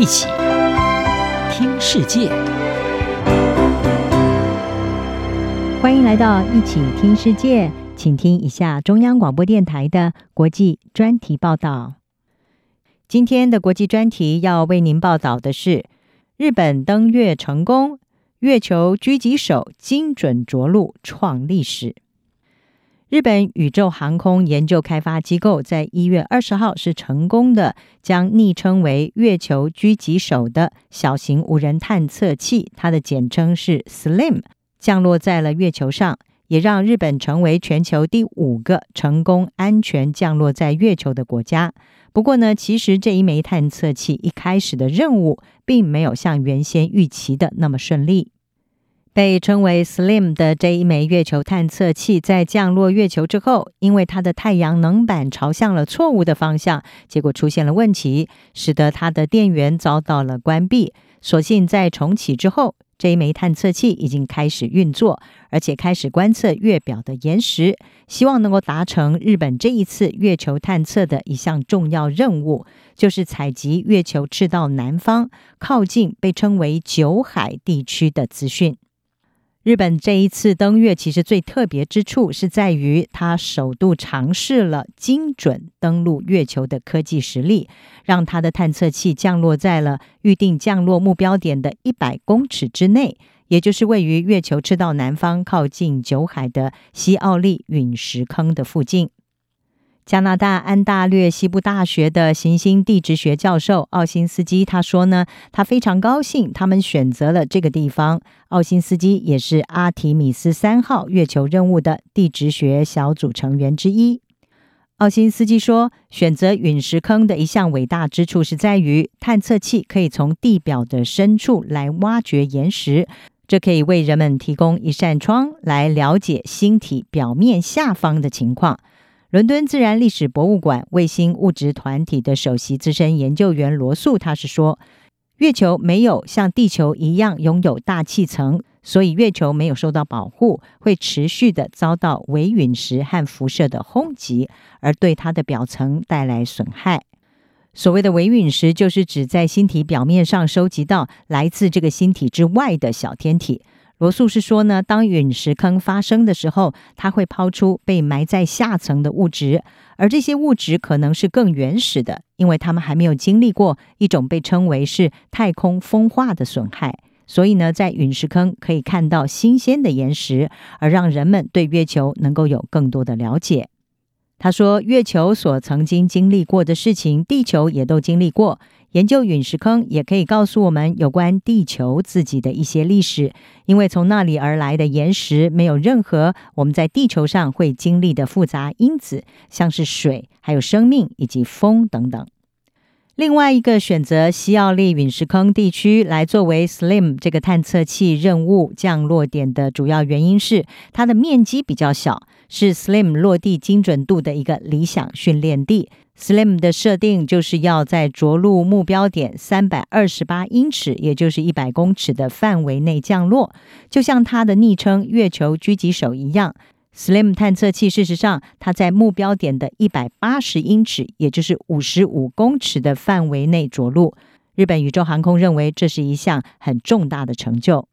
一起听世界，欢迎来到一起听世界，请听一下中央广播电台的国际专题报道。今天的国际专题要为您报道的是：日本登月成功，月球狙击手精准着陆创历史。日本宇宙航空研究开发机构在一月二十号是成功的将昵称为“月球狙击手”的小型无人探测器，它的简称是 SLIM，降落在了月球上，也让日本成为全球第五个成功安全降落在月球的国家。不过呢，其实这一枚探测器一开始的任务并没有像原先预期的那么顺利。被称为 SLIM 的这一枚月球探测器，在降落月球之后，因为它的太阳能板朝向了错误的方向，结果出现了问题，使得它的电源遭到了关闭。所幸在重启之后，这一枚探测器已经开始运作，而且开始观测月表的岩石，希望能够达成日本这一次月球探测的一项重要任务，就是采集月球赤道南方靠近被称为酒海地区的资讯。日本这一次登月，其实最特别之处是在于，它首度尝试了精准登陆月球的科技实力，让它的探测器降落在了预定降落目标点的一百公尺之内，也就是位于月球赤道南方靠近九海的西奥利陨石坑的附近。加拿大安大略西部大学的行星地质学教授奥辛斯基他说呢，他非常高兴他们选择了这个地方。奥辛斯基也是阿提米斯三号月球任务的地质学小组成员之一。奥辛斯基说，选择陨石坑的一项伟大之处是在于，探测器可以从地表的深处来挖掘岩石，这可以为人们提供一扇窗来了解星体表面下方的情况。伦敦自然历史博物馆卫星物质团体的首席资深研究员罗素，他是说，月球没有像地球一样拥有大气层，所以月球没有受到保护，会持续的遭到微陨石和辐射的轰击，而对它的表层带来损害。所谓的微陨石，就是指在星体表面上收集到来自这个星体之外的小天体。罗素是说呢，当陨石坑发生的时候，它会抛出被埋在下层的物质，而这些物质可能是更原始的，因为它们还没有经历过一种被称为是太空风化的损害。所以呢，在陨石坑可以看到新鲜的岩石，而让人们对月球能够有更多的了解。他说，月球所曾经经历过的事情，地球也都经历过。研究陨石坑也可以告诉我们有关地球自己的一些历史，因为从那里而来的岩石没有任何我们在地球上会经历的复杂因子，像是水、还有生命以及风等等。另外一个选择西奥利陨石坑地区来作为 SLIM 这个探测器任务降落点的主要原因是它的面积比较小，是 SLIM 落地精准度的一个理想训练地。SLIM 的设定就是要在着陆目标点三百二十八英尺，也就是一百公尺的范围内降落，就像它的昵称“月球狙击手”一样。SLIM 探测器事实上，它在目标点的一百八十英尺，也就是五十五公尺的范围内着陆。日本宇宙航空认为这是一项很重大的成就。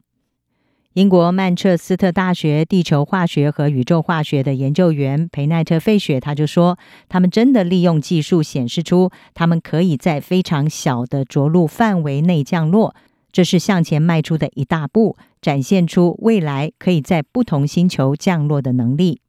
英国曼彻斯特大学地球化学和宇宙化学的研究员裴奈特·费雪他就说：“他们真的利用技术显示出，他们可以在非常小的着陆范围内降落，这是向前迈出的一大步，展现出未来可以在不同星球降落的能力。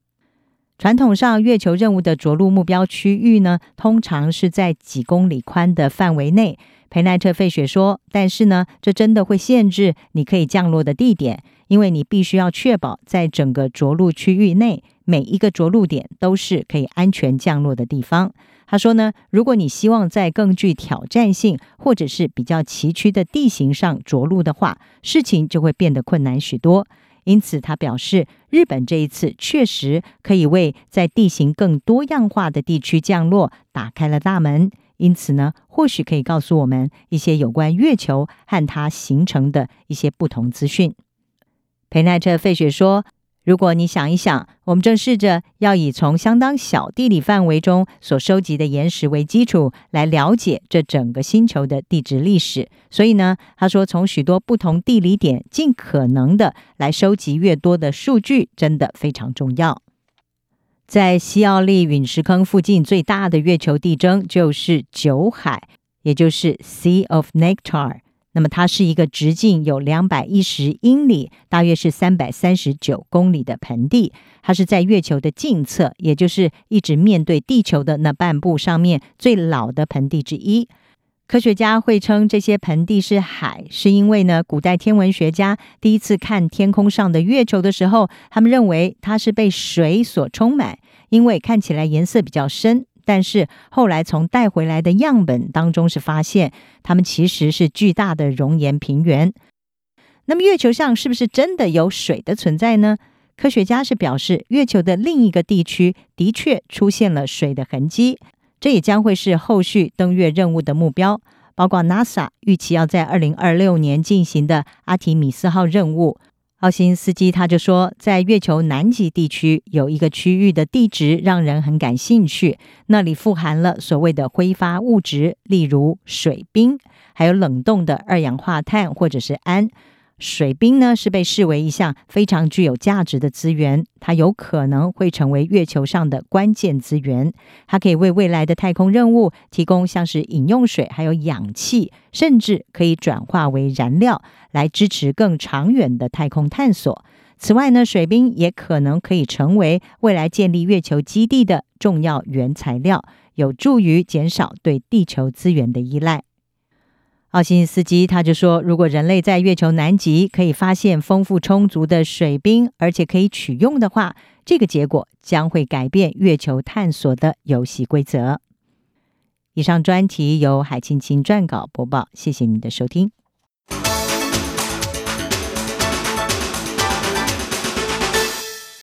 传统上，月球任务的着陆目标区域呢，通常是在几公里宽的范围内。”裴奈特·费雪说：“但是呢，这真的会限制你可以降落的地点。”因为你必须要确保，在整个着陆区域内，每一个着陆点都是可以安全降落的地方。他说呢，如果你希望在更具挑战性或者是比较崎岖的地形上着陆的话，事情就会变得困难许多。因此，他表示，日本这一次确实可以为在地形更多样化的地区降落打开了大门。因此呢，或许可以告诉我们一些有关月球和它形成的一些不同资讯。裴奈特·费雪说：“如果你想一想，我们正试着要以从相当小地理范围中所收集的岩石为基础，来了解这整个星球的地质历史。所以呢，他说从许多不同地理点，尽可能的来收集越多的数据，真的非常重要。在西奥利陨石坑附近最大的月球地征就是酒海，也就是 Sea of Nectar。那么它是一个直径有两百一十英里，大约是三百三十九公里的盆地。它是在月球的近侧，也就是一直面对地球的那半部上面最老的盆地之一。科学家会称这些盆地是海，是因为呢，古代天文学家第一次看天空上的月球的时候，他们认为它是被水所充满，因为看起来颜色比较深。但是后来从带回来的样本当中是发现，它们其实是巨大的熔岩平原。那么月球上是不是真的有水的存在呢？科学家是表示，月球的另一个地区的确出现了水的痕迹，这也将会是后续登月任务的目标，包括 NASA 预期要在二零二六年进行的阿提米斯号任务。奥辛斯基他就说，在月球南极地区有一个区域的地质让人很感兴趣，那里富含了所谓的挥发物质，例如水冰，还有冷冻的二氧化碳或者是氨。水冰呢，是被视为一项非常具有价值的资源，它有可能会成为月球上的关键资源。它可以为未来的太空任务提供像是饮用水，还有氧气，甚至可以转化为燃料，来支持更长远的太空探索。此外呢，水冰也可能可以成为未来建立月球基地的重要原材料，有助于减少对地球资源的依赖。奥辛斯基他就说，如果人类在月球南极可以发现丰富充足的水冰，而且可以取用的话，这个结果将会改变月球探索的游戏规则。以上专题由海青青撰稿播报，谢谢您的收听。